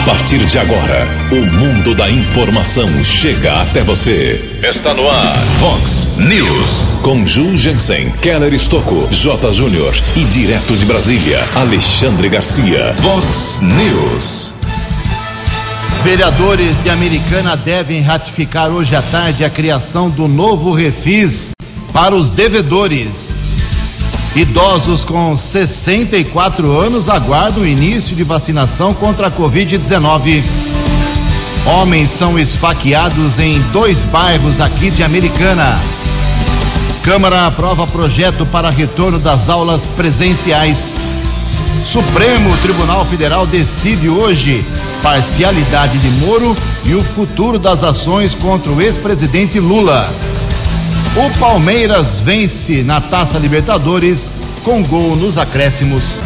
A partir de agora, o mundo da informação chega até você. Está no ar, Fox News. Com Ju Jensen, Keller Estocco, J. Júnior e direto de Brasília, Alexandre Garcia. Fox News. Vereadores de Americana devem ratificar hoje à tarde a criação do novo refis para os devedores. Idosos com 64 anos aguardam o início de vacinação contra a Covid-19. Homens são esfaqueados em dois bairros aqui de Americana. Câmara aprova projeto para retorno das aulas presenciais. Supremo Tribunal Federal decide hoje parcialidade de Moro e o futuro das ações contra o ex-presidente Lula. O Palmeiras vence na Taça Libertadores com gol nos acréscimos.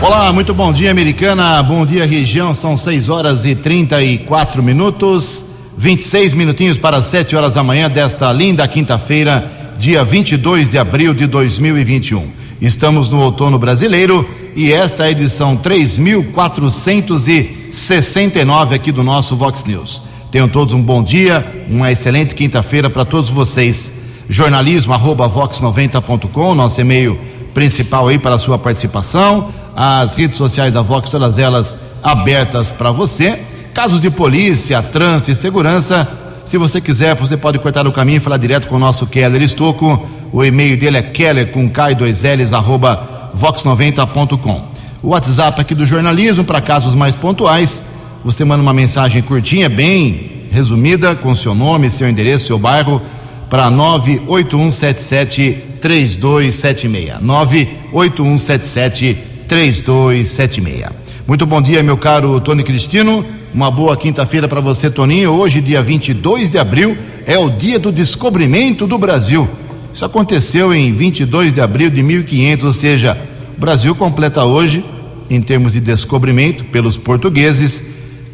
Olá, muito bom dia, americana. Bom dia, região. São 6 horas e 34 minutos. 26 minutinhos para 7 horas da manhã desta linda quinta-feira, dia 22 de abril de 2021. Estamos no outono brasileiro e esta é a edição 3469 aqui do nosso Vox News. Tenham todos um bom dia, uma excelente quinta-feira para todos vocês jornalismo arroba vox90.com, nosso e-mail principal aí para a sua participação, as redes sociais da Vox, todas elas abertas para você. Casos de polícia, trânsito e segurança, se você quiser, você pode cortar o caminho e falar direto com o nosso Keller Estocco. O e-mail dele é keller com K2Ls arroba vox90.com. O WhatsApp aqui do jornalismo, para casos mais pontuais, você manda uma mensagem curtinha, bem resumida, com seu nome, seu endereço, seu bairro, para 98177 3276. 98177 3276. Muito bom dia, meu caro Tony Cristino. Uma boa quinta-feira para você, Toninho. Hoje, dia 22 de abril, é o dia do descobrimento do Brasil. Isso aconteceu em 22 de abril de 1500, ou seja, o Brasil completa hoje, em termos de descobrimento pelos portugueses,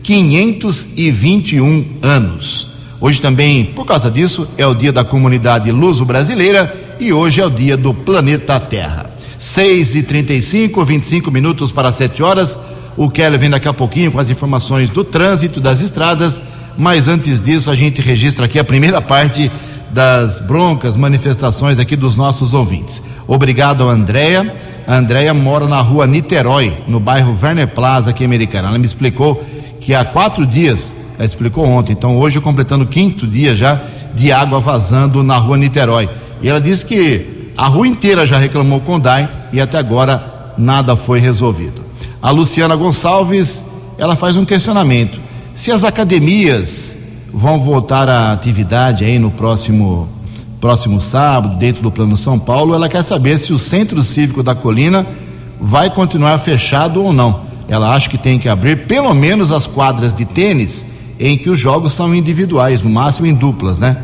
521 anos. Hoje também, por causa disso, é o dia da comunidade luso-brasileira e hoje é o dia do planeta Terra. 6 e 35 25 minutos para 7 horas. O Kelly vem daqui a pouquinho com as informações do trânsito, das estradas, mas antes disso a gente registra aqui a primeira parte das broncas, manifestações aqui dos nossos ouvintes. Obrigado Andréia. A Andréia mora na rua Niterói, no bairro Werner Plaza, aqui em Americana. Ela me explicou que há quatro dias explicou ontem. Então, hoje, completando o quinto dia já de água vazando na rua Niterói. E ela disse que a rua inteira já reclamou com o DAI e até agora nada foi resolvido. A Luciana Gonçalves, ela faz um questionamento. Se as academias vão voltar à atividade aí no próximo próximo sábado, dentro do Plano São Paulo, ela quer saber se o Centro Cívico da Colina vai continuar fechado ou não. Ela acha que tem que abrir pelo menos as quadras de tênis em que os jogos são individuais, no máximo em duplas, né?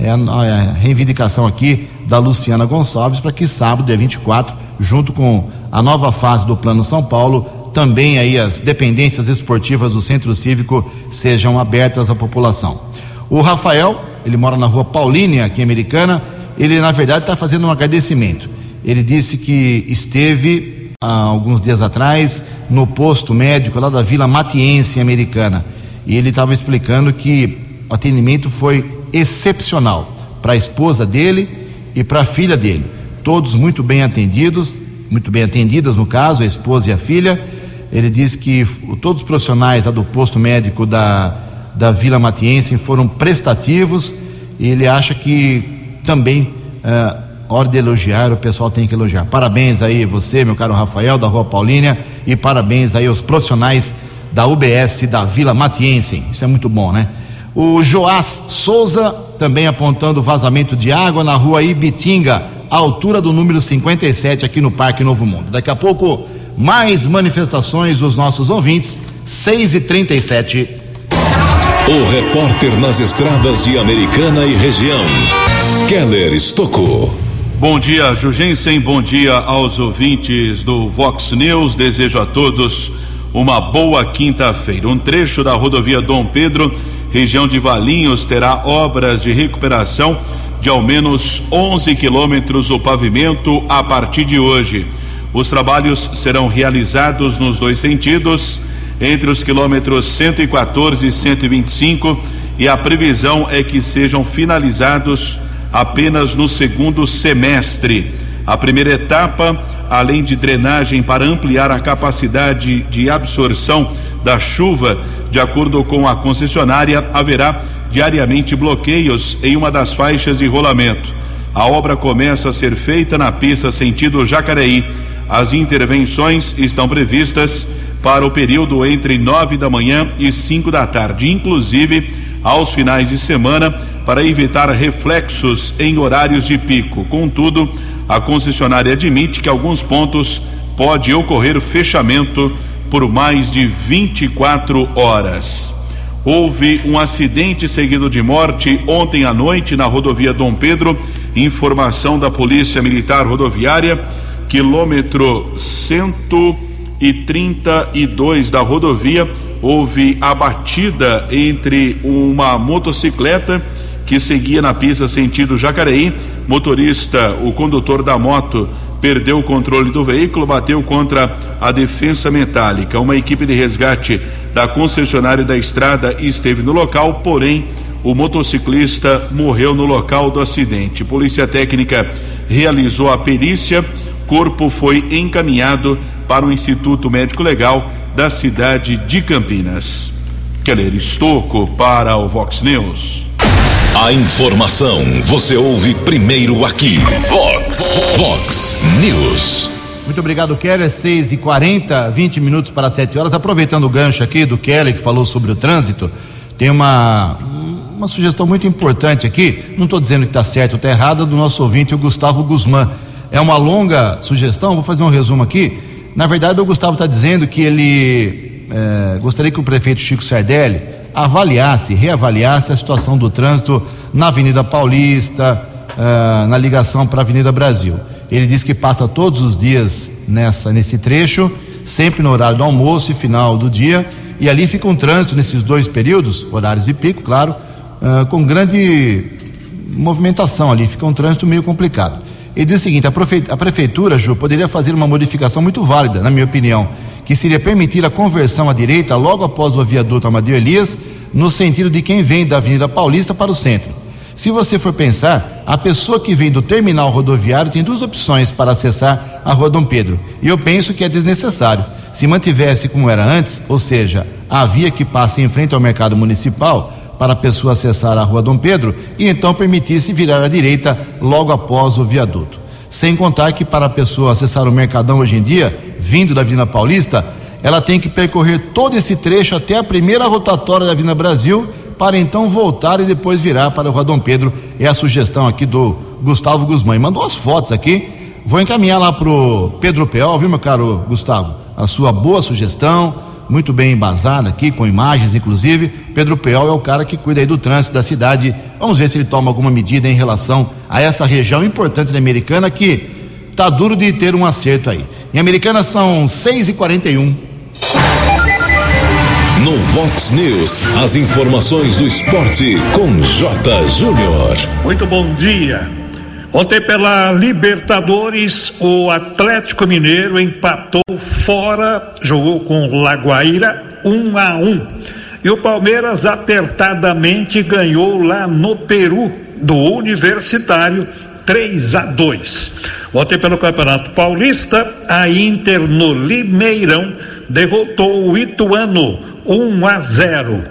É a, a reivindicação aqui da Luciana Gonçalves para que sábado, dia 24, junto com a nova fase do Plano São Paulo, também aí as dependências esportivas do Centro Cívico sejam abertas à população. O Rafael, ele mora na rua Paulínia, aqui em Americana, ele na verdade está fazendo um agradecimento. Ele disse que esteve há alguns dias atrás no posto médico lá da Vila Matiense, Americana e ele estava explicando que o atendimento foi excepcional para a esposa dele e para a filha dele. Todos muito bem atendidos, muito bem atendidas no caso, a esposa e a filha. Ele disse que todos os profissionais do posto médico da, da Vila Matiense foram prestativos e ele acha que também, uh, hora de elogiar, o pessoal tem que elogiar. Parabéns aí você, meu caro Rafael, da Rua Paulínia, e parabéns aí aos profissionais da UBS da Vila Matiense. Isso é muito bom, né? O Joás Souza também apontando vazamento de água na rua Ibitinga, altura do número 57 aqui no Parque Novo Mundo. Daqui a pouco, mais manifestações dos nossos ouvintes, 6 e 37 O repórter nas estradas de Americana e região, Keller Estocou. Bom dia, Jugensen. Bom dia aos ouvintes do Vox News. Desejo a todos uma boa quinta-feira. Um trecho da rodovia Dom Pedro, região de Valinhos, terá obras de recuperação de ao menos 11 quilômetros o pavimento a partir de hoje. Os trabalhos serão realizados nos dois sentidos, entre os quilômetros 114 e 125 e a previsão é que sejam finalizados apenas no segundo semestre. A primeira etapa, além de drenagem para ampliar a capacidade de absorção da chuva, de acordo com a concessionária, haverá diariamente bloqueios em uma das faixas de rolamento. A obra começa a ser feita na pista sentido Jacareí. As intervenções estão previstas para o período entre nove da manhã e cinco da tarde, inclusive aos finais de semana, para evitar reflexos em horários de pico. Contudo, a concessionária admite que alguns pontos pode ocorrer fechamento por mais de 24 horas. Houve um acidente seguido de morte ontem à noite na rodovia Dom Pedro. Informação da Polícia Militar Rodoviária, quilômetro 132 da rodovia. Houve a batida entre uma motocicleta que seguia na pista sentido Jacareí. Motorista, o condutor da moto, perdeu o controle do veículo, bateu contra a defensa metálica. Uma equipe de resgate da concessionária da estrada esteve no local, porém o motociclista morreu no local do acidente. Polícia Técnica realizou a perícia, corpo foi encaminhado para o Instituto Médico Legal da cidade de Campinas. Keller Estocco para o Vox News. A informação você ouve primeiro aqui. Vox, Vox News. Muito obrigado, Keller. 6 e 40 20 minutos para 7 horas. Aproveitando o gancho aqui do Keller, que falou sobre o trânsito, tem uma, uma sugestão muito importante aqui. Não estou dizendo que está certo ou está errado, do nosso ouvinte, o Gustavo Guzmán. É uma longa sugestão, vou fazer um resumo aqui. Na verdade, o Gustavo está dizendo que ele é, gostaria que o prefeito Chico Sardelli avaliasse, reavaliasse a situação do trânsito na Avenida Paulista, é, na ligação para a Avenida Brasil. Ele diz que passa todos os dias nessa nesse trecho, sempre no horário do almoço e final do dia, e ali fica um trânsito nesses dois períodos, horários de pico, claro, uh, com grande movimentação ali, fica um trânsito meio complicado. Ele diz o seguinte: a prefeitura, Ju, poderia fazer uma modificação muito válida, na minha opinião, que seria permitir a conversão à direita logo após o viaduto Amadeu Elias, no sentido de quem vem da Avenida Paulista para o centro. Se você for pensar, a pessoa que vem do terminal rodoviário tem duas opções para acessar a Rua Dom Pedro. E eu penso que é desnecessário. Se mantivesse como era antes, ou seja, a via que passa em frente ao mercado municipal para a pessoa acessar a Rua Dom Pedro e então permitisse virar à direita logo após o viaduto. Sem contar que para a pessoa acessar o Mercadão hoje em dia, vindo da Avenida Paulista, ela tem que percorrer todo esse trecho até a primeira rotatória da Avenida Brasil para então voltar e depois virar para o Rodom Pedro. É a sugestão aqui do Gustavo Guzmán. mandou as fotos aqui. Vou encaminhar lá pro Pedro Peol, viu, meu caro Gustavo? A sua boa sugestão, muito bem embasada aqui, com imagens, inclusive. Pedro Peol é o cara que cuida aí do trânsito da cidade. Vamos ver se ele toma alguma medida em relação a essa região importante da Americana que tá duro de ter um acerto aí. Em Americana são 6 e 41 no Vox News, as informações do esporte com J. Júnior. Muito bom dia. Ontem pela Libertadores, o Atlético Mineiro empatou fora, jogou com Laguaira 1 a 1. E o Palmeiras apertadamente ganhou lá no Peru do Universitário 3 a 2. Ontem pelo Campeonato Paulista, a Inter no Limeirão derrotou o Ituano 1 a 0.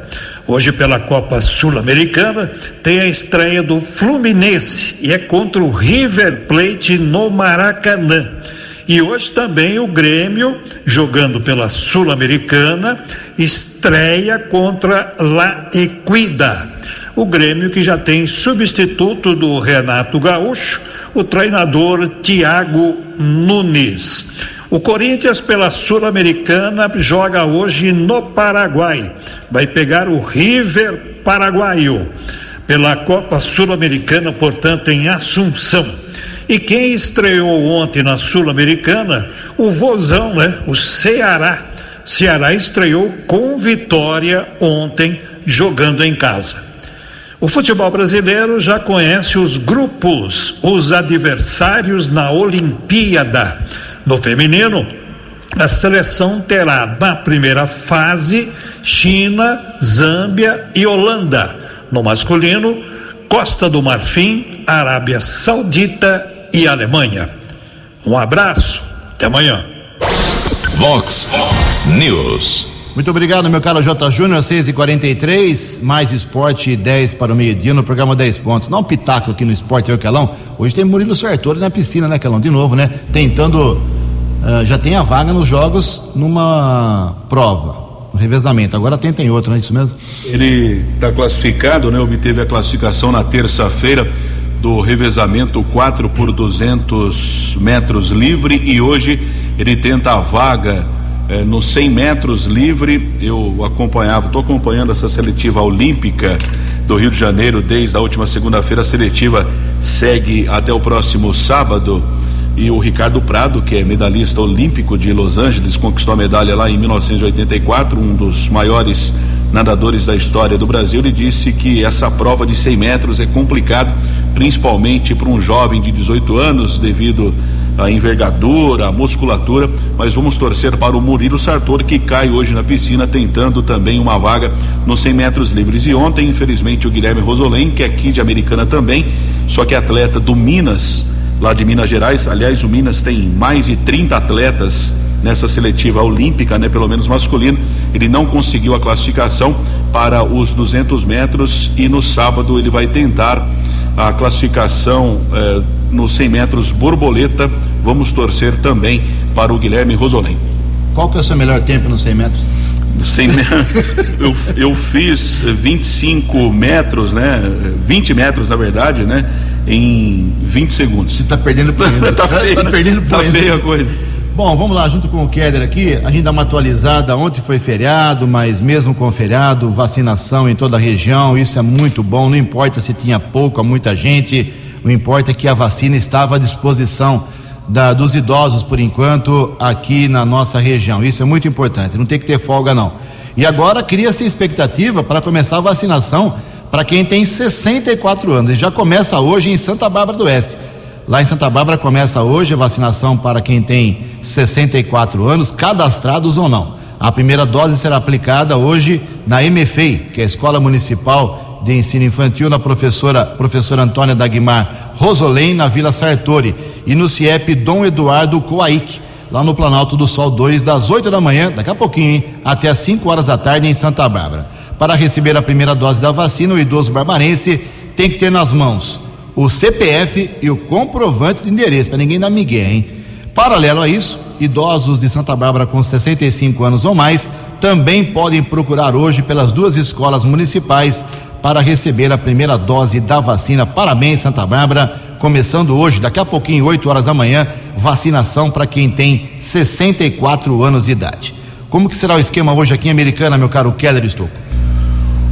Hoje, pela Copa Sul-Americana, tem a estreia do Fluminense e é contra o River Plate no Maracanã. E hoje também o Grêmio, jogando pela Sul-Americana, estreia contra La Equida. O Grêmio que já tem substituto do Renato Gaúcho, o treinador Tiago Nunes. O Corinthians, pela Sul-Americana, joga hoje no Paraguai. Vai pegar o River Paraguaio. Pela Copa Sul-Americana, portanto, em Assunção. E quem estreou ontem na Sul-Americana? O Vozão, né? O Ceará. Ceará estreou com vitória ontem, jogando em casa. O futebol brasileiro já conhece os grupos, os adversários na Olimpíada. No feminino, a seleção terá na primeira fase China, Zâmbia e Holanda. No masculino, Costa do Marfim, Arábia Saudita e Alemanha. Um abraço, até amanhã. Vox News. Muito obrigado, meu caro J. Júnior, 6 e 43 mais esporte 10 para o meio-dia no programa 10 pontos. Não um pitaco aqui no esporte, eu, Calão. Hoje tem Murilo Sartori na piscina, né, Calão? De novo, né? Tentando. Uh, já tem a vaga nos jogos numa prova, um revezamento. Agora tem, tem outra, não é isso mesmo? Ele está classificado, né? Obteve a classificação na terça-feira do revezamento 4 por 200 metros livre e hoje ele tenta a vaga é, nos 100 metros livre, eu acompanhava, estou acompanhando essa seletiva olímpica do Rio de Janeiro desde a última segunda-feira. A seletiva segue até o próximo sábado. E o Ricardo Prado, que é medalhista olímpico de Los Angeles, conquistou a medalha lá em 1984, um dos maiores nadadores da história do Brasil. Ele disse que essa prova de 100 metros é complicado, principalmente para um jovem de 18 anos, devido a envergadura, a musculatura, mas vamos torcer para o Murilo Sartori que cai hoje na piscina tentando também uma vaga nos 100 metros livres. E ontem, infelizmente, o Guilherme Rosolém, que é aqui de Americana também, só que atleta do Minas, lá de Minas Gerais. Aliás, o Minas tem mais de 30 atletas nessa seletiva olímpica, né, pelo menos masculino. Ele não conseguiu a classificação para os 200 metros e no sábado ele vai tentar a classificação eh, nos 100 metros borboleta. Vamos torcer também para o Guilherme Rosolém. Qual que é o seu melhor tempo nos 100 metros? 100 eu, eu fiz 25 metros, né? 20 metros, na verdade, né? Em 20 segundos. Você está perdendo por tá feio. Tá perdendo por Tá feia a coisa. Bom, vamos lá, junto com o Keller aqui, a gente dá uma atualizada. Ontem foi feriado, mas mesmo com feriado, vacinação em toda a região, isso é muito bom. Não importa se tinha pouco ou muita gente, o importa é que a vacina estava à disposição da, dos idosos, por enquanto, aqui na nossa região. Isso é muito importante, não tem que ter folga, não. E agora cria-se expectativa para começar a vacinação para quem tem 64 anos. E já começa hoje em Santa Bárbara do Oeste. Lá em Santa Bárbara começa hoje a vacinação para quem tem 64 anos, cadastrados ou não. A primeira dose será aplicada hoje na MFEI, que é a Escola Municipal de Ensino Infantil, na professora, professora Antônia Dagmar Rosolém, na Vila Sartori, e no CIEP Dom Eduardo Coaic, lá no Planalto do Sol 2, das 8 da manhã, daqui a pouquinho, hein, até as 5 horas da tarde em Santa Bárbara. Para receber a primeira dose da vacina, o idoso barbarense tem que ter nas mãos o CPF e o comprovante de endereço, para ninguém dar migué, hein? Paralelo a isso, idosos de Santa Bárbara com 65 anos ou mais também podem procurar hoje pelas duas escolas municipais para receber a primeira dose da vacina. Parabéns, Santa Bárbara. Começando hoje, daqui a pouquinho, 8 horas da manhã, vacinação para quem tem 64 anos de idade. Como que será o esquema hoje aqui em Americana, meu caro Keller Estouco?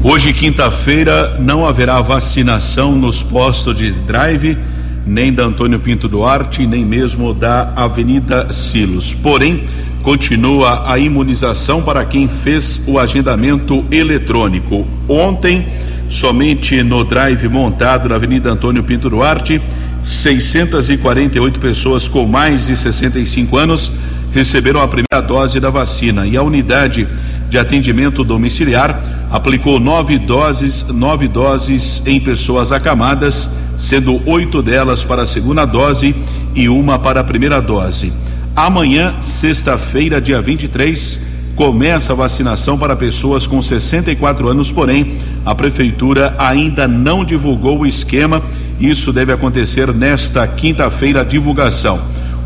Hoje, quinta-feira, não haverá vacinação nos postos de drive, nem da Antônio Pinto Duarte, nem mesmo da Avenida Silos. Porém, continua a imunização para quem fez o agendamento eletrônico. Ontem, somente no drive montado na Avenida Antônio Pinto Duarte, 648 pessoas com mais de 65 anos receberam a primeira dose da vacina e a unidade de atendimento domiciliar aplicou nove doses, nove doses em pessoas acamadas, sendo oito delas para a segunda dose e uma para a primeira dose. Amanhã, sexta-feira, dia 23, começa a vacinação para pessoas com 64 anos, porém, a prefeitura ainda não divulgou o esquema. Isso deve acontecer nesta quinta-feira divulgação.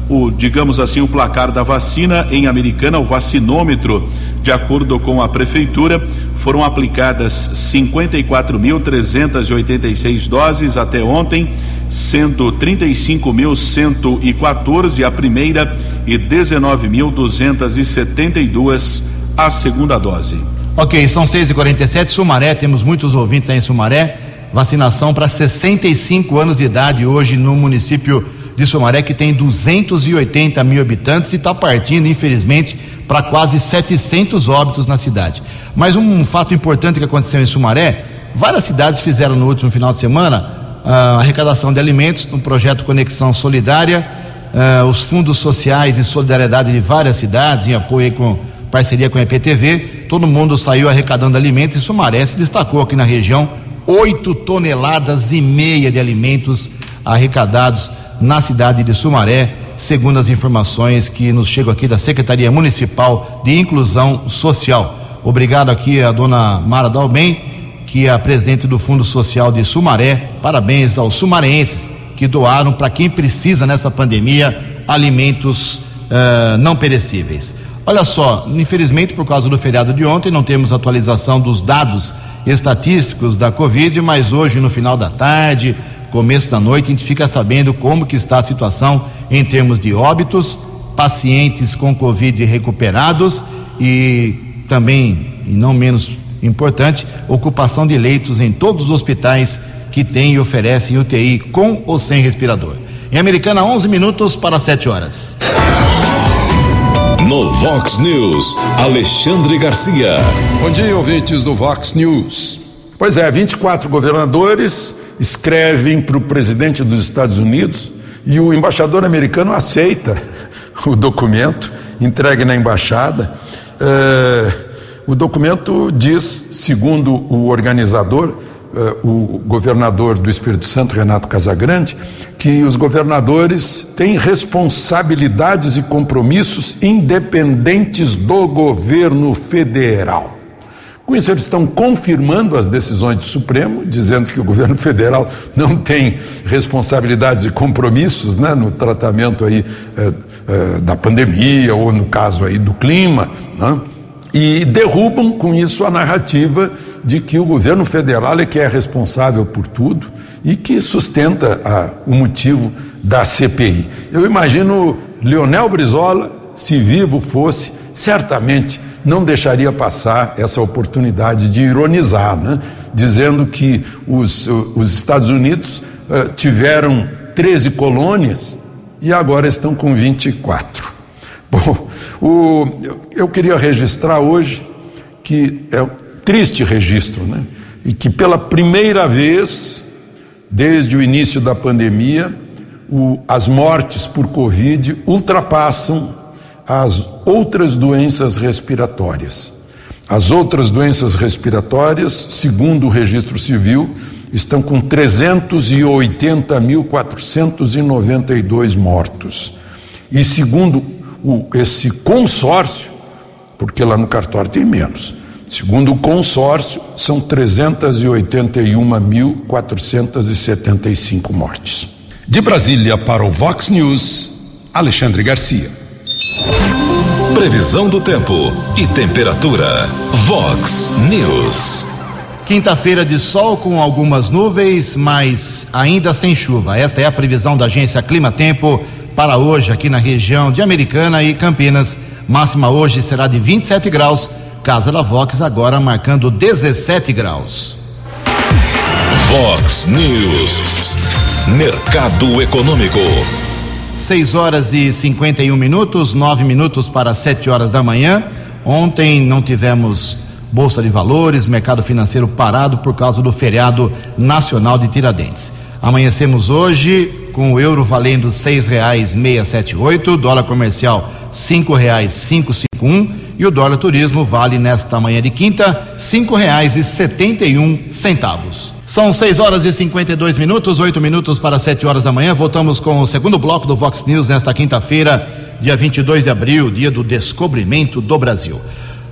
O, digamos assim, o placar da vacina em Americana, o vacinômetro, de acordo com a prefeitura, foram aplicadas 54.386 doses até ontem, sendo 35.114 a primeira e 19.272 a segunda dose. Ok, são 6 e 47 Sumaré, temos muitos ouvintes aí em Sumaré. Vacinação para 65 anos de idade hoje no município de Sumaré, que tem 280 mil habitantes e está partindo, infelizmente, para quase 700 óbitos na cidade. Mas um fato importante que aconteceu em Sumaré: várias cidades fizeram no último final de semana a arrecadação de alimentos no projeto Conexão Solidária uh, os fundos sociais e solidariedade de várias cidades, em apoio com parceria com a EPTV. Todo mundo saiu arrecadando alimentos e Sumaré se destacou aqui na região. 8 toneladas e meia de alimentos arrecadados na cidade de Sumaré, segundo as informações que nos chegam aqui da Secretaria Municipal de Inclusão Social. Obrigado aqui a dona Mara Dalben, que é a presidente do Fundo Social de Sumaré. Parabéns aos sumarenses que doaram para quem precisa nessa pandemia alimentos uh, não perecíveis. Olha só, infelizmente por causa do feriado de ontem não temos atualização dos dados estatísticos da Covid, mas hoje no final da tarde, começo da noite, a gente fica sabendo como que está a situação em termos de óbitos, pacientes com Covid recuperados e também, e não menos importante, ocupação de leitos em todos os hospitais que têm e oferecem UTI com ou sem respirador. Em Americana, 11 minutos para 7 horas. No Vox News, Alexandre Garcia. Bom dia, ouvintes do Vox News. Pois é, 24 governadores escrevem para o presidente dos Estados Unidos e o embaixador americano aceita o documento, entregue na embaixada. É, o documento diz, segundo o organizador, uh, o governador do Espírito Santo, Renato Casagrande, que os governadores têm responsabilidades e compromissos independentes do governo federal. Com isso, eles estão confirmando as decisões do Supremo, dizendo que o governo federal não tem responsabilidades e compromissos né, no tratamento aí, eh, eh, da pandemia ou no caso aí do clima, né, e derrubam com isso a narrativa de que o governo federal é que é responsável por tudo e que sustenta a, o motivo da CPI. Eu imagino Leonel Brizola, se vivo fosse, certamente não deixaria passar essa oportunidade de ironizar, né? dizendo que os, os Estados Unidos uh, tiveram 13 colônias e agora estão com 24. Bom, o, eu queria registrar hoje que é triste registro, né? E que pela primeira vez, desde o início da pandemia, o, as mortes por Covid ultrapassam as outras doenças respiratórias. As outras doenças respiratórias, segundo o registro civil, estão com 380.492 mortos. E segundo o, esse consórcio, porque lá no cartório tem menos, Segundo o consórcio, são 381.475 mortes. De Brasília para o Vox News, Alexandre Garcia. Previsão do tempo e temperatura. Vox News. Quinta-feira de sol com algumas nuvens, mas ainda sem chuva. Esta é a previsão da agência Clima Tempo para hoje aqui na região de Americana e Campinas. Máxima hoje será de 27 graus Casa da Vox agora marcando 17 graus. Vox News. Mercado Econômico. 6 horas e 51 minutos, 9 minutos para 7 horas da manhã. Ontem não tivemos Bolsa de Valores, mercado financeiro parado por causa do feriado nacional de Tiradentes. Amanhecemos hoje com o euro valendo seis reais meia sete oito, dólar comercial cinco reais cinco cinco um e o dólar turismo vale nesta manhã de quinta cinco reais e setenta e um centavos. São 6 horas e 52 minutos, 8 minutos para 7 horas da manhã. Voltamos com o segundo bloco do Vox News nesta quinta-feira, dia 22 de abril, dia do descobrimento do Brasil.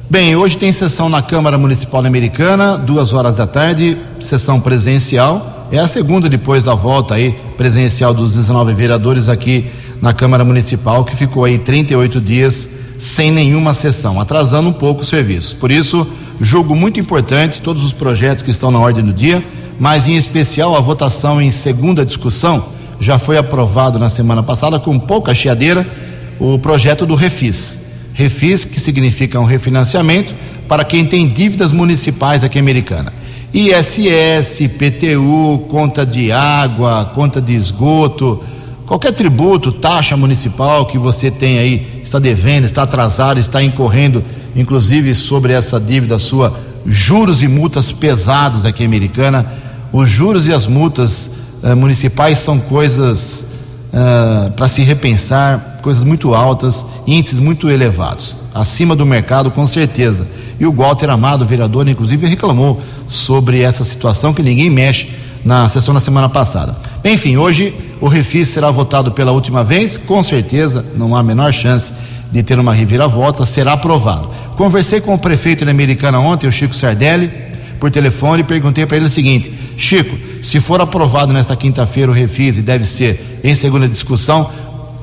Bem, hoje tem sessão na Câmara Municipal Americana, duas horas da tarde, sessão presencial. É a segunda depois da volta aí presencial dos 19 vereadores aqui na Câmara Municipal, que ficou aí 38 dias sem nenhuma sessão, atrasando um pouco o serviço. Por isso, julgo muito importante todos os projetos que estão na ordem do dia, mas em especial a votação em segunda discussão já foi aprovado na semana passada com pouca chiadeira o projeto do Refis. Refis, que significa um refinanciamento para quem tem dívidas municipais aqui em Americana. ISS, PTU, conta de água, conta de esgoto, qualquer tributo, taxa municipal que você tem aí está devendo, está atrasado, está incorrendo, inclusive sobre essa dívida sua, juros e multas pesados aqui em Americana. Os juros e as multas eh, municipais são coisas uh, para se repensar coisas muito altas, índices muito elevados, acima do mercado com certeza. E o Walter Amado, vereador, inclusive reclamou sobre essa situação que ninguém mexe na sessão da semana passada. Enfim, hoje o refis será votado pela última vez, com certeza, não há a menor chance de ter uma reviravolta, será aprovado. Conversei com o prefeito da Americana ontem, o Chico Sardelli, por telefone e perguntei para ele o seguinte: Chico, se for aprovado nesta quinta-feira o refis e deve ser em segunda discussão,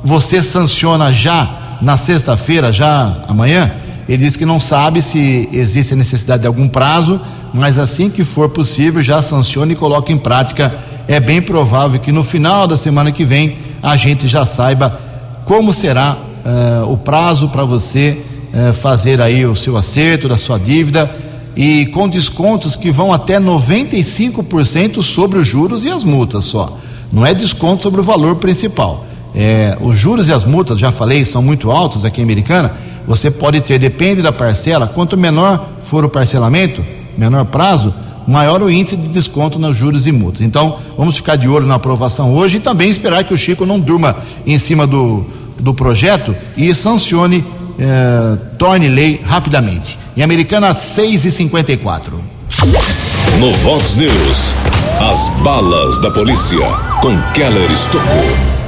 você sanciona já na sexta-feira, já amanhã? Ele disse que não sabe se existe a necessidade de algum prazo, mas assim que for possível já sanciona e coloca em prática. É bem provável que no final da semana que vem a gente já saiba como será uh, o prazo para você uh, fazer aí o seu acerto da sua dívida e com descontos que vão até 95% sobre os juros e as multas só. Não é desconto sobre o valor principal. É, os juros e as multas, já falei, são muito altos aqui em Americana. Você pode ter, depende da parcela, quanto menor for o parcelamento, menor prazo, maior o índice de desconto nos juros e multas. Então, vamos ficar de olho na aprovação hoje e também esperar que o Chico não durma em cima do, do projeto e sancione, eh, torne lei rapidamente. Em Americana, 6 e 54 No Vox News, as balas da polícia com Keller Estocou.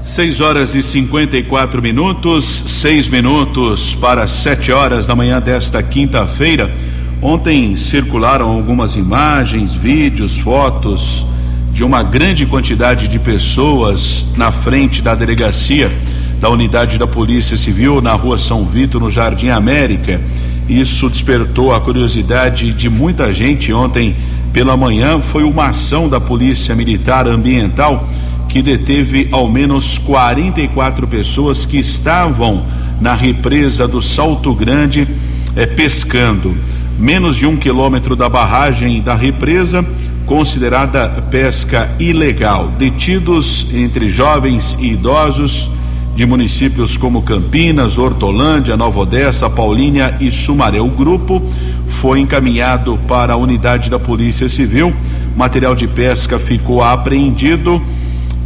6 horas e 54 minutos, 6 minutos para 7 horas da manhã desta quinta-feira. Ontem circularam algumas imagens, vídeos, fotos de uma grande quantidade de pessoas na frente da delegacia da unidade da Polícia Civil na rua São Vito, no Jardim América. Isso despertou a curiosidade de muita gente ontem pela manhã. Foi uma ação da Polícia Militar Ambiental que deteve ao menos 44 pessoas que estavam na represa do Salto Grande eh, pescando. Menos de um quilômetro da barragem da represa, considerada pesca ilegal. Detidos entre jovens e idosos de municípios como Campinas, Hortolândia, Nova Odessa, Paulínia e Sumaré. O grupo foi encaminhado para a unidade da Polícia Civil. Material de pesca ficou apreendido.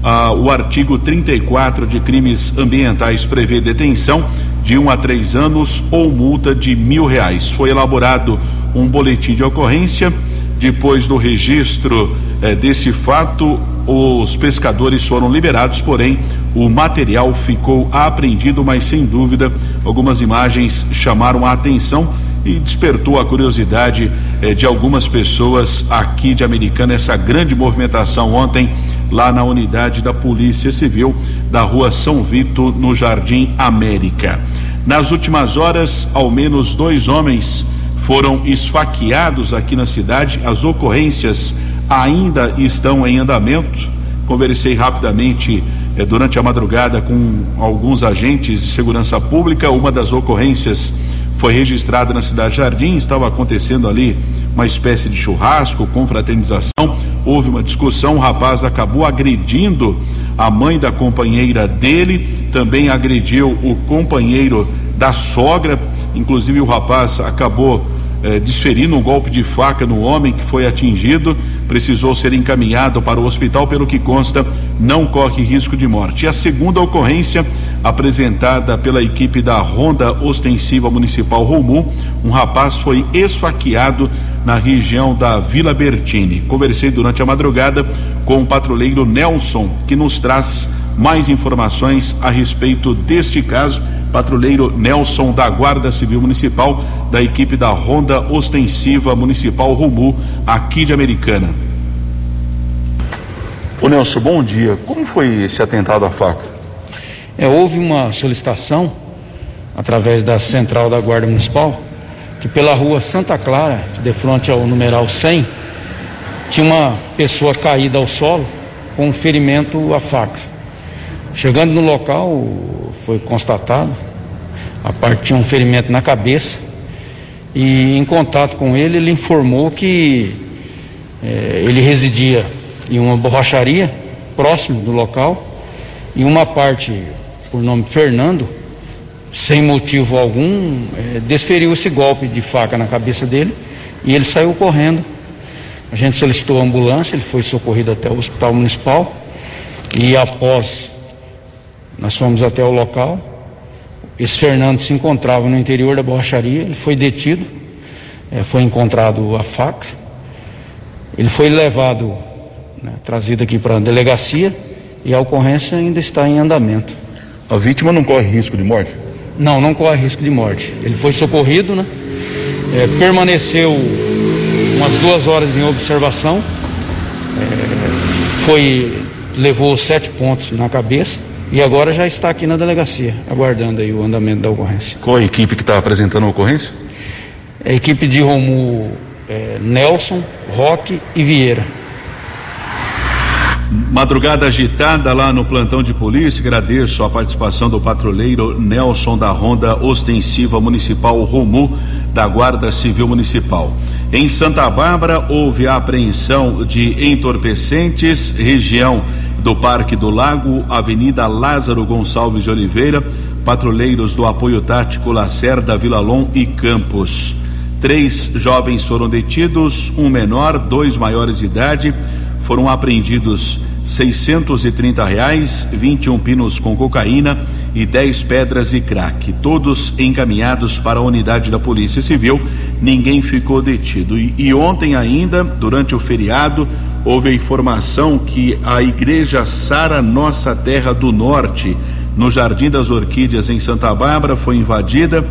Ah, o artigo 34 de crimes ambientais prevê detenção de um a três anos ou multa de mil reais. Foi elaborado um boletim de ocorrência. Depois do registro eh, desse fato, os pescadores foram liberados, porém o material ficou apreendido, mas sem dúvida algumas imagens chamaram a atenção e despertou a curiosidade eh, de algumas pessoas aqui de Americana essa grande movimentação ontem lá na unidade da Polícia Civil da Rua São Vito no Jardim América. Nas últimas horas, ao menos dois homens foram esfaqueados aqui na cidade. As ocorrências ainda estão em andamento. Conversei rapidamente eh, durante a madrugada com alguns agentes de segurança pública. Uma das ocorrências foi registrada na cidade Jardim, estava acontecendo ali uma espécie de churrasco, confraternização. Houve uma discussão, o rapaz acabou agredindo a mãe da companheira dele, também agrediu o companheiro da sogra. Inclusive, o rapaz acabou eh, desferindo um golpe de faca no homem que foi atingido precisou ser encaminhado para o hospital, pelo que consta, não corre risco de morte. E a segunda ocorrência, apresentada pela equipe da Ronda Ostensiva Municipal Romu, um rapaz foi esfaqueado na região da Vila Bertini. Conversei durante a madrugada com o patrulheiro Nelson, que nos traz mais informações a respeito deste caso. Patrulheiro Nelson da Guarda Civil Municipal, da equipe da Ronda Ostensiva Municipal Rumu, aqui de Americana. Ô Nelson, bom dia. Como foi esse atentado à faca? É, houve uma solicitação através da central da Guarda Municipal que pela rua Santa Clara, de frente ao numeral 100, tinha uma pessoa caída ao solo com um ferimento à faca. Chegando no local, foi constatado, a parte tinha um ferimento na cabeça, e em contato com ele, ele informou que é, ele residia em uma borracharia próximo do local, e uma parte, por nome Fernando, sem motivo algum, é, desferiu esse golpe de faca na cabeça dele e ele saiu correndo. A gente solicitou a ambulância, ele foi socorrido até o hospital municipal e após Nós fomos até o local. Esse Fernando se encontrava no interior da borracharia, ele foi detido, é, foi encontrado a faca. Ele foi levado, né, trazido aqui para a delegacia e a ocorrência ainda está em andamento. A vítima não corre risco de morte? Não, não corre risco de morte. Ele foi socorrido, né? É, permaneceu umas duas horas em observação, é, foi levou sete pontos na cabeça e agora já está aqui na delegacia, aguardando aí o andamento da ocorrência. Qual a equipe que está apresentando a ocorrência? É a equipe de Romulo é, Nelson, Roque e Vieira. Madrugada agitada lá no plantão de polícia. Agradeço a participação do patrulheiro Nelson da Ronda Ostensiva Municipal Romu da Guarda Civil Municipal. Em Santa Bárbara houve a apreensão de entorpecentes, região do Parque do Lago, Avenida Lázaro Gonçalves de Oliveira, patrulheiros do apoio tático Lacerda, Vila Lom e Campos. Três jovens foram detidos, um menor, dois maiores de idade foram apreendidos 630 reais, 21 pinos com cocaína e 10 pedras e crack, todos encaminhados para a unidade da Polícia Civil. Ninguém ficou detido. E, e ontem ainda, durante o feriado, houve a informação que a Igreja Sara Nossa Terra do Norte, no Jardim das Orquídeas em Santa Bárbara, foi invadida.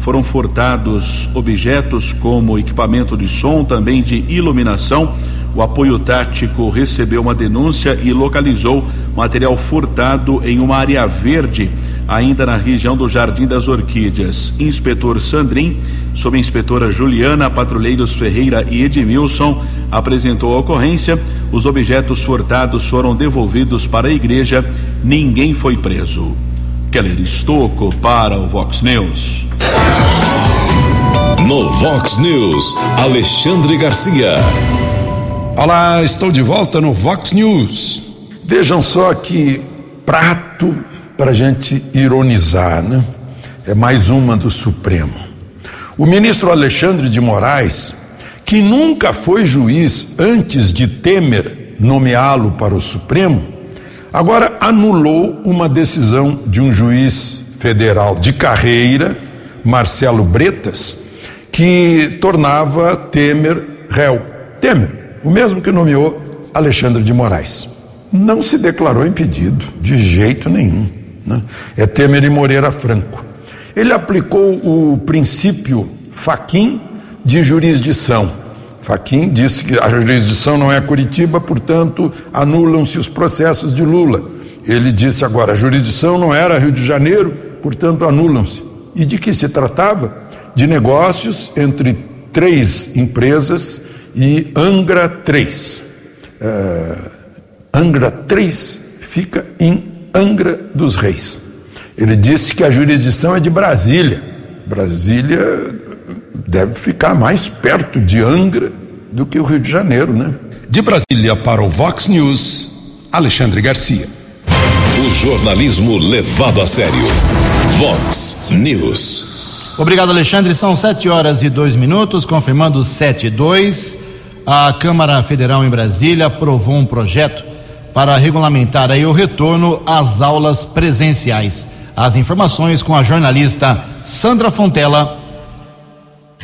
Foram furtados objetos como equipamento de som, também de iluminação o apoio tático recebeu uma denúncia e localizou material furtado em uma área verde, ainda na região do Jardim das Orquídeas. Inspetor Sandrin, sob a inspetora Juliana, patrulheiros Ferreira e Edmilson, apresentou a ocorrência. Os objetos furtados foram devolvidos para a igreja. Ninguém foi preso. Keller Estocco para o Vox News. No Vox News, Alexandre Garcia. Olá, estou de volta no Vox News. Vejam só que prato para a gente ironizar, né? É mais uma do Supremo. O ministro Alexandre de Moraes, que nunca foi juiz antes de Temer nomeá-lo para o Supremo, agora anulou uma decisão de um juiz federal de carreira, Marcelo Bretas, que tornava Temer réu. Temer o mesmo que nomeou Alexandre de Moraes. Não se declarou impedido, de jeito nenhum. Né? É Temer e Moreira Franco. Ele aplicou o princípio Faquim de jurisdição. Faquim disse que a jurisdição não é Curitiba, portanto, anulam-se os processos de Lula. Ele disse agora, a jurisdição não era Rio de Janeiro, portanto, anulam-se. E de que se tratava? De negócios entre três empresas e Angra 3. Uh, Angra 3 fica em Angra dos Reis. Ele disse que a jurisdição é de Brasília. Brasília deve ficar mais perto de Angra do que o Rio de Janeiro, né? De Brasília para o Vox News, Alexandre Garcia. O jornalismo levado a sério. Vox News. Obrigado, Alexandre. São sete horas e dois minutos, confirmando sete e dois. A Câmara Federal em Brasília aprovou um projeto para regulamentar aí o retorno às aulas presenciais. As informações com a jornalista Sandra Fontela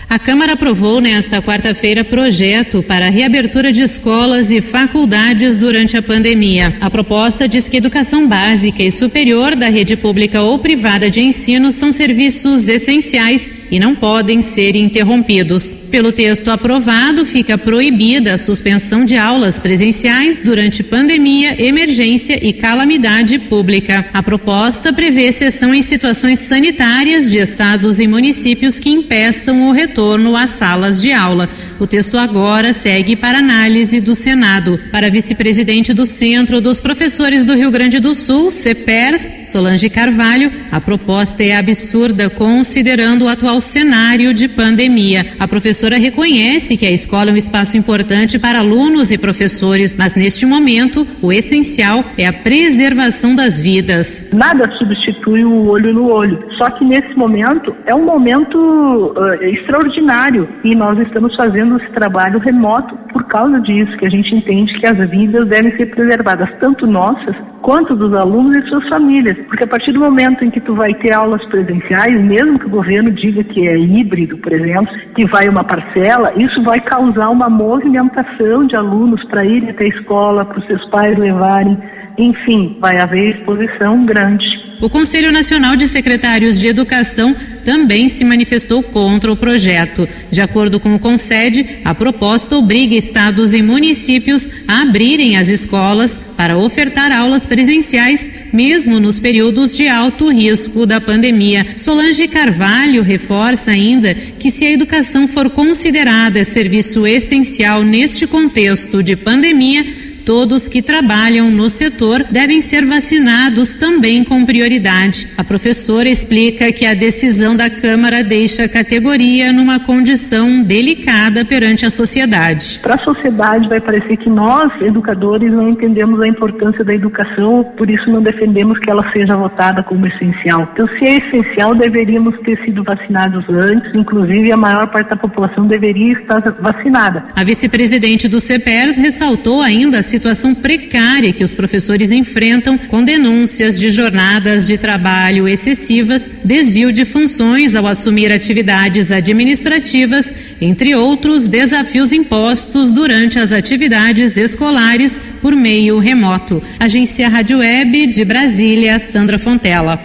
a Câmara aprovou nesta quarta-feira projeto para a reabertura de escolas e faculdades durante a pandemia. A proposta diz que educação básica e superior da rede pública ou privada de ensino são serviços essenciais e não podem ser interrompidos. Pelo texto aprovado, fica proibida a suspensão de aulas presenciais durante pandemia, emergência e calamidade pública. A proposta prevê exceção em situações sanitárias de estados e municípios que impeçam o retorno retorno às salas de aula. O texto agora segue para análise do Senado. Para vice-presidente do Centro dos Professores do Rio Grande do Sul, CEPERS, Solange Carvalho, a proposta é absurda considerando o atual cenário de pandemia. A professora reconhece que a escola é um espaço importante para alunos e professores, mas neste momento o essencial é a preservação das vidas. Nada substitui o olho no olho. Só que nesse momento é um momento uh, extraordinário e nós estamos fazendo esse trabalho remoto por causa disso que a gente entende que as vidas devem ser preservadas, tanto nossas quanto dos alunos e suas famílias, porque a partir do momento em que tu vai ter aulas presenciais, mesmo que o governo diga que é híbrido, por exemplo, que vai uma parcela, isso vai causar uma movimentação de alunos para irem até a escola, para os seus pais levarem, enfim, vai haver exposição grande. O Conselho Nacional de Secretários de Educação também se manifestou contra o projeto. De acordo com o Concede, a proposta obriga estados e municípios a abrirem as escolas para ofertar aulas presenciais, mesmo nos períodos de alto risco da pandemia. Solange Carvalho reforça ainda que, se a educação for considerada serviço essencial neste contexto de pandemia, Todos que trabalham no setor devem ser vacinados também com prioridade. A professora explica que a decisão da Câmara deixa a categoria numa condição delicada perante a sociedade. Para a sociedade, vai parecer que nós, educadores, não entendemos a importância da educação, por isso não defendemos que ela seja votada como essencial. Então, se é essencial, deveríamos ter sido vacinados antes, inclusive a maior parte da população deveria estar vacinada. A vice-presidente do CEPERS ressaltou ainda a situação precária que os professores enfrentam com denúncias de jornadas de trabalho excessivas, desvio de funções ao assumir atividades administrativas, entre outros desafios impostos durante as atividades escolares por meio remoto. Agência Rádio Web de Brasília, Sandra Fontela.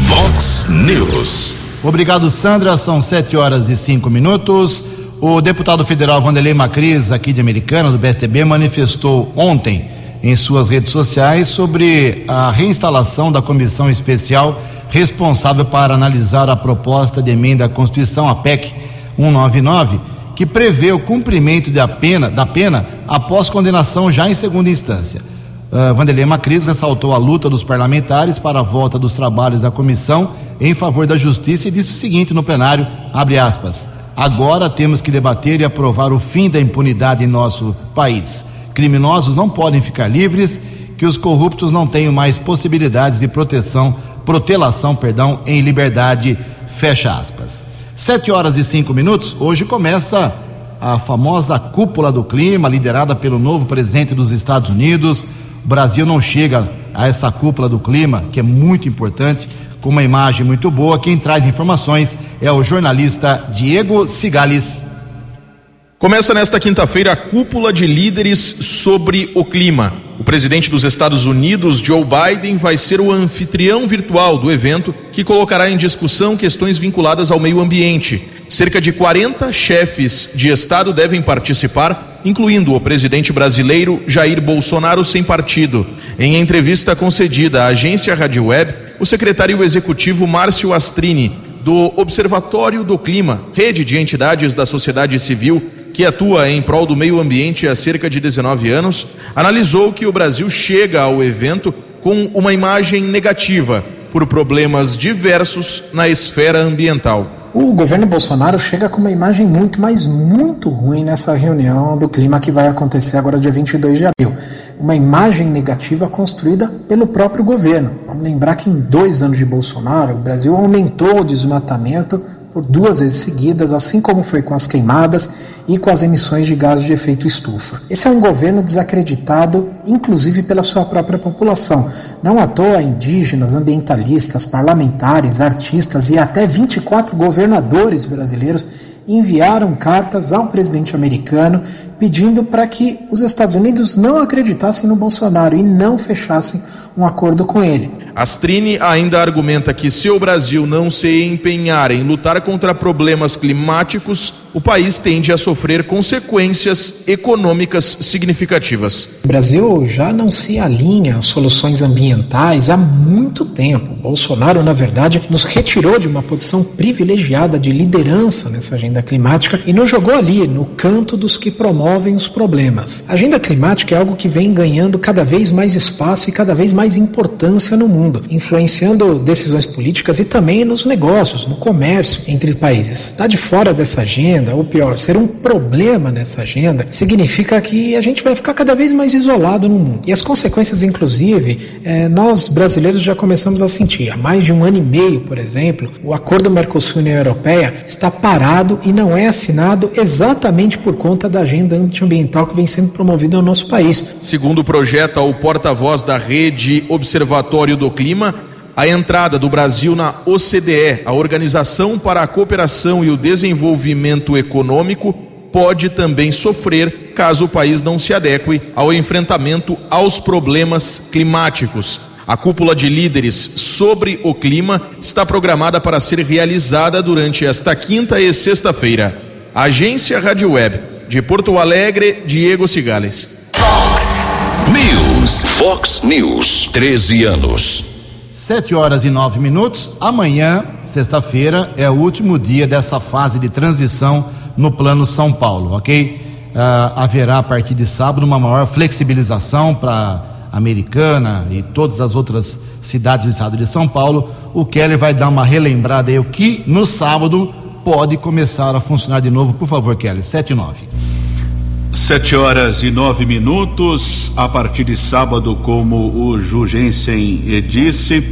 Vox News. Obrigado, Sandra. São sete horas e cinco minutos. O deputado federal Vanderlei Macris, aqui de Americana, do PSDB, manifestou ontem em suas redes sociais sobre a reinstalação da comissão especial responsável para analisar a proposta de emenda à Constituição, a PEC 199, que prevê o cumprimento da pena, da pena após condenação já em segunda instância. Uh, Vanderlei Macris ressaltou a luta dos parlamentares para a volta dos trabalhos da comissão em favor da justiça e disse o seguinte no plenário, abre aspas, Agora temos que debater e aprovar o fim da impunidade em nosso país. Criminosos não podem ficar livres, que os corruptos não tenham mais possibilidades de proteção, protelação, perdão, em liberdade. Fecha aspas. Sete horas e cinco minutos. Hoje começa a famosa cúpula do clima, liderada pelo novo presidente dos Estados Unidos. O Brasil não chega a essa cúpula do clima, que é muito importante com uma imagem muito boa. Quem traz informações é o jornalista Diego Cigales. Começa nesta quinta-feira a cúpula de líderes sobre o clima. O presidente dos Estados Unidos, Joe Biden, vai ser o anfitrião virtual do evento, que colocará em discussão questões vinculadas ao meio ambiente. Cerca de 40 chefes de Estado devem participar, incluindo o presidente brasileiro Jair Bolsonaro sem partido. Em entrevista concedida à agência Rádio Web, o secretário executivo Márcio Astrini, do Observatório do Clima, rede de entidades da sociedade civil que atua em prol do meio ambiente há cerca de 19 anos, analisou que o Brasil chega ao evento com uma imagem negativa por problemas diversos na esfera ambiental. O governo Bolsonaro chega com uma imagem muito, mas muito ruim nessa reunião do clima que vai acontecer agora dia 22 de abril uma imagem negativa construída pelo próprio governo. Vamos lembrar que em dois anos de Bolsonaro, o Brasil aumentou o desmatamento por duas vezes seguidas, assim como foi com as queimadas e com as emissões de gases de efeito estufa. Esse é um governo desacreditado, inclusive pela sua própria população. Não à toa, indígenas, ambientalistas, parlamentares, artistas e até 24 governadores brasileiros enviaram cartas ao presidente americano pedindo para que os Estados Unidos não acreditassem no Bolsonaro e não fechassem um acordo com ele. Astrini ainda argumenta que se o Brasil não se empenhar em lutar contra problemas climáticos, o país tende a sofrer consequências econômicas significativas. O Brasil já não se alinha às soluções ambientais há muito tempo. Bolsonaro, na verdade, nos retirou de uma posição privilegiada de liderança nessa agenda climática e nos jogou ali, no canto dos que promovem os problemas. A agenda climática é algo que vem ganhando cada vez mais espaço e cada vez mais importância no mundo, influenciando decisões políticas e também nos negócios, no comércio entre países. Está de fora dessa agenda agenda, ou pior, ser um problema nessa agenda, significa que a gente vai ficar cada vez mais isolado no mundo. E as consequências, inclusive, é, nós brasileiros já começamos a sentir. Há mais de um ano e meio, por exemplo, o acordo Mercosul-União Europeia está parado e não é assinado exatamente por conta da agenda antiambiental que vem sendo promovida no nosso país. Segundo projeta o porta-voz da rede Observatório do Clima, a entrada do Brasil na OCDE, a Organização para a Cooperação e o Desenvolvimento Econômico, pode também sofrer caso o país não se adeque ao enfrentamento aos problemas climáticos. A cúpula de líderes sobre o clima está programada para ser realizada durante esta quinta e sexta-feira. Agência Rádio Web de Porto Alegre, Diego Cigales. Fox News. Fox News. 13 anos. Sete horas e nove minutos. Amanhã, sexta-feira, é o último dia dessa fase de transição no Plano São Paulo, ok? Uh, haverá a partir de sábado uma maior flexibilização para Americana e todas as outras cidades do estado de São Paulo. O Keller vai dar uma relembrada aí o que no sábado pode começar a funcionar de novo. Por favor, Keller, sete e nove. Sete horas e nove minutos. A partir de sábado, como o Jugensen disse,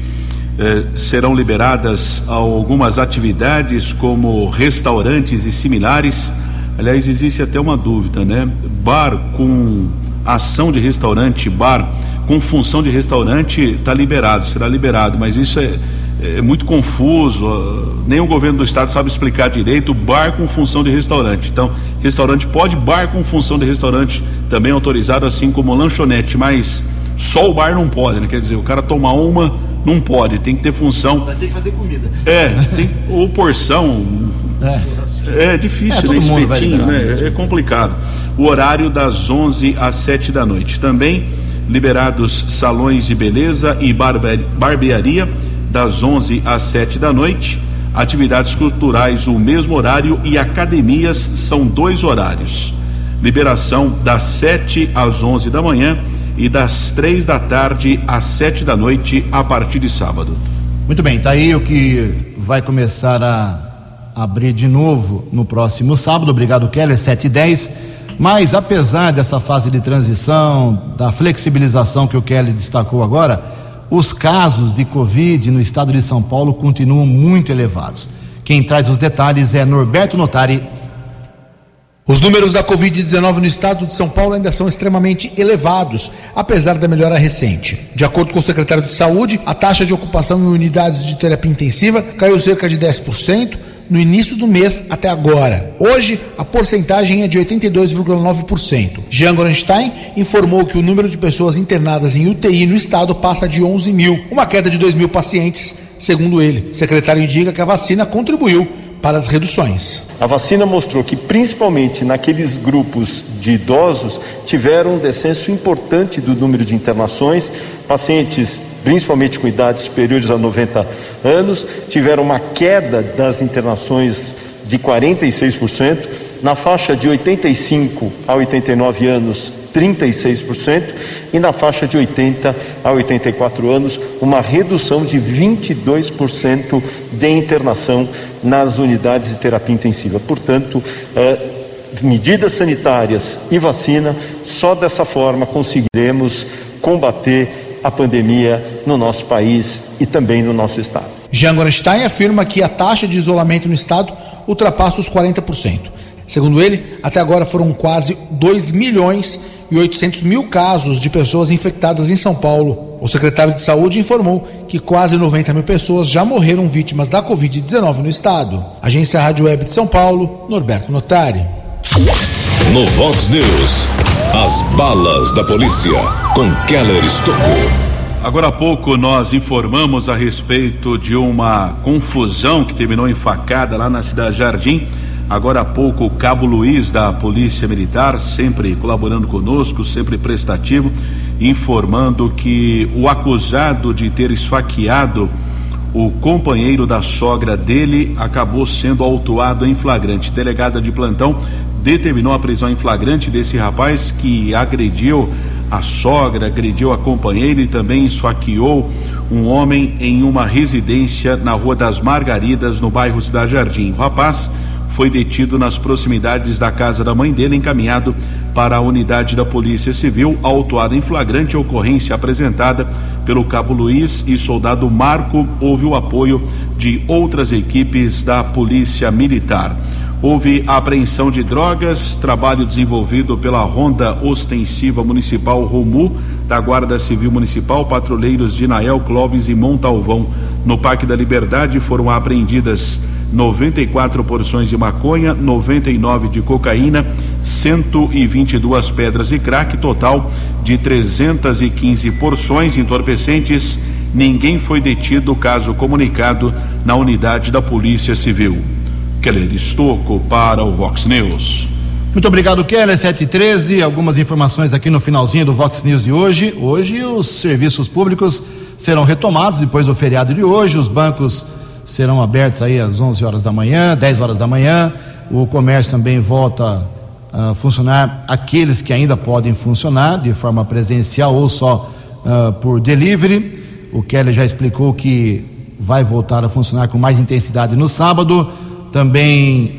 eh, serão liberadas algumas atividades como restaurantes e similares. Aliás, existe até uma dúvida, né? Bar com ação de restaurante, bar com função de restaurante está liberado, será liberado, mas isso é, é muito confuso, nem o governo do estado sabe explicar direito, bar com função de restaurante. Então, restaurante pode, bar com função de restaurante também autorizado, assim como lanchonete, mas só o bar não pode, né? Quer dizer, o cara tomar uma não pode, tem que ter função. Vai ter que fazer comida. É, tem, ou porção. É, é difícil, É, né? Espetinho, né? É complicado. O horário das 11 às 7 da noite. Também liberados salões de beleza e barbe- barbearia das 11 às 7 da noite. Atividades culturais, o mesmo horário e academias são dois horários. Liberação das 7 às 11 da manhã e das 3 da tarde às 7 da noite a partir de sábado. Muito bem, tá aí o que vai começar a abrir de novo no próximo sábado. Obrigado, Keller, 7 e 10. Mas apesar dessa fase de transição, da flexibilização que o Keller destacou agora, os casos de Covid no estado de São Paulo continuam muito elevados. Quem traz os detalhes é Norberto Notari. Os números da Covid-19 no estado de São Paulo ainda são extremamente elevados, apesar da melhora recente. De acordo com o secretário de Saúde, a taxa de ocupação em unidades de terapia intensiva caiu cerca de 10% no início do mês até agora. Hoje, a porcentagem é de 82,9%. Jean Gorenstein informou que o número de pessoas internadas em UTI no estado passa de 11 mil, uma queda de 2 mil pacientes, segundo ele. O secretário indica que a vacina contribuiu para as reduções. A vacina mostrou que, principalmente naqueles grupos de idosos, tiveram um descenso importante do número de internações. Pacientes, principalmente com idades superiores a 90 anos, tiveram uma queda das internações de 46%. Na faixa de 85 a 89 anos, 36%, e na faixa de 80 a 84 anos, uma redução de 22% de internação nas unidades de terapia intensiva. Portanto, eh, medidas sanitárias e vacina, só dessa forma conseguiremos combater a pandemia no nosso país e também no nosso estado. Jean Gorenstein afirma que a taxa de isolamento no estado ultrapassa os 40%. Segundo ele, até agora foram quase 2 milhões e 800 mil casos de pessoas infectadas em São Paulo. O secretário de Saúde informou que quase 90 mil pessoas já morreram vítimas da Covid-19 no estado. Agência Rádio Web de São Paulo, Norberto Notari. No Vox News, as balas da polícia com Keller Estocou. Agora há pouco nós informamos a respeito de uma confusão que terminou em facada lá na cidade Jardim. Agora há pouco o Cabo Luiz da Polícia Militar, sempre colaborando conosco, sempre prestativo, informando que o acusado de ter esfaqueado o companheiro da sogra dele acabou sendo autuado em flagrante. Delegada de plantão determinou a prisão em flagrante desse rapaz que agrediu a sogra, agrediu a companheira e também esfaqueou um homem em uma residência na Rua das Margaridas, no bairro Cidade Jardim. O rapaz foi detido nas proximidades da casa da mãe dele, encaminhado para a unidade da Polícia Civil, autuado em flagrante ocorrência apresentada pelo Cabo Luiz e soldado Marco. Houve o apoio de outras equipes da Polícia Militar. Houve apreensão de drogas, trabalho desenvolvido pela Ronda Ostensiva Municipal Romu, da Guarda Civil Municipal, patrulheiros de Nael, Clóvis e Montalvão. No Parque da Liberdade foram apreendidas 94 porções de maconha, 99 de cocaína, 122 pedras e crack, total de 315 porções entorpecentes. Ninguém foi detido, caso comunicado na unidade da Polícia Civil. Keller Estocco para o Vox News. Muito obrigado, Keller. 713. Algumas informações aqui no finalzinho do Vox News de hoje. Hoje, os serviços públicos serão retomados depois do feriado de hoje. Os bancos serão abertos aí às 11 horas da manhã, 10 horas da manhã. O comércio também volta a funcionar, aqueles que ainda podem funcionar de forma presencial ou só uh, por delivery. O Keller já explicou que vai voltar a funcionar com mais intensidade no sábado. Também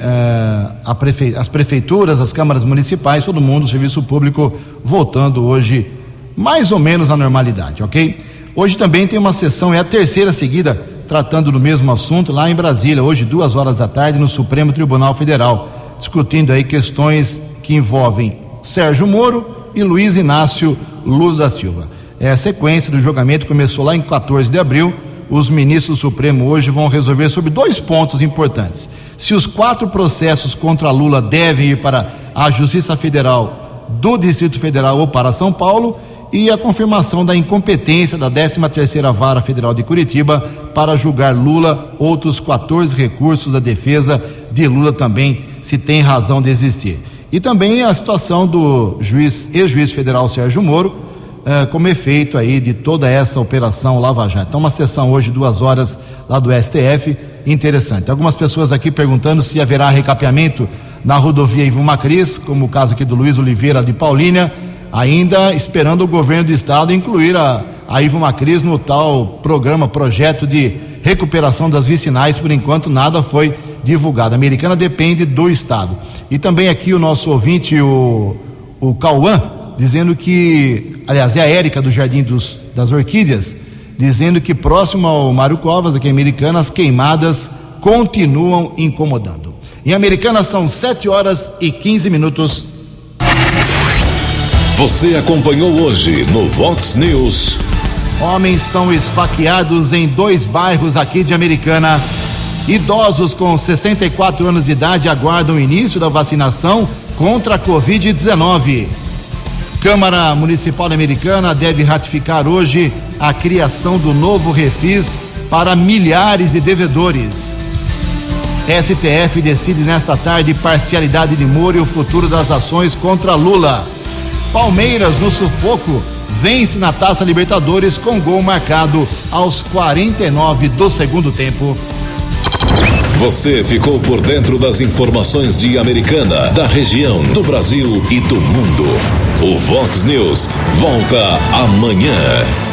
uh, prefe... as prefeituras, as câmaras municipais, todo mundo, o serviço público voltando hoje mais ou menos à normalidade, ok? Hoje também tem uma sessão, é a terceira seguida tratando do mesmo assunto lá em Brasília, hoje, duas horas da tarde, no Supremo Tribunal Federal, discutindo aí questões que envolvem Sérgio Moro e Luiz Inácio Lula da Silva. É, a sequência do julgamento começou lá em 14 de abril. Os ministros do Supremo hoje vão resolver sobre dois pontos importantes. Se os quatro processos contra Lula devem ir para a Justiça Federal do Distrito Federal ou para São Paulo e a confirmação da incompetência da 13ª Vara Federal de Curitiba para julgar Lula, outros 14 recursos da defesa de Lula também, se tem razão de existir. E também a situação do juiz, ex-juiz federal Sérgio Moro, eh, como efeito aí de toda essa operação Lava Jato. Então, uma sessão hoje, duas horas, lá do STF, interessante. Algumas pessoas aqui perguntando se haverá recapeamento na rodovia Ivo Macris, como o caso aqui do Luiz Oliveira de Paulínia ainda esperando o governo do estado incluir a, a Ivo Macris no tal programa, projeto de recuperação das vicinais, por enquanto nada foi divulgado. A americana depende do estado. E também aqui o nosso ouvinte, o, o Cauã, dizendo que, aliás, é a Érica do Jardim dos, das Orquídeas, dizendo que próximo ao Mário Covas, aqui em Americana, as queimadas continuam incomodando. Em Americana são 7 horas e 15 minutos. Você acompanhou hoje no Vox News. Homens são esfaqueados em dois bairros aqui de Americana. Idosos com 64 anos de idade aguardam o início da vacinação contra a Covid-19. Câmara Municipal Americana deve ratificar hoje a criação do novo refis para milhares de devedores. STF decide nesta tarde parcialidade de Moro e o futuro das ações contra Lula. Palmeiras no sufoco vence na Taça Libertadores com gol marcado aos 49 do segundo tempo. Você ficou por dentro das informações de Americana, da região, do Brasil e do mundo. O Vox News volta amanhã.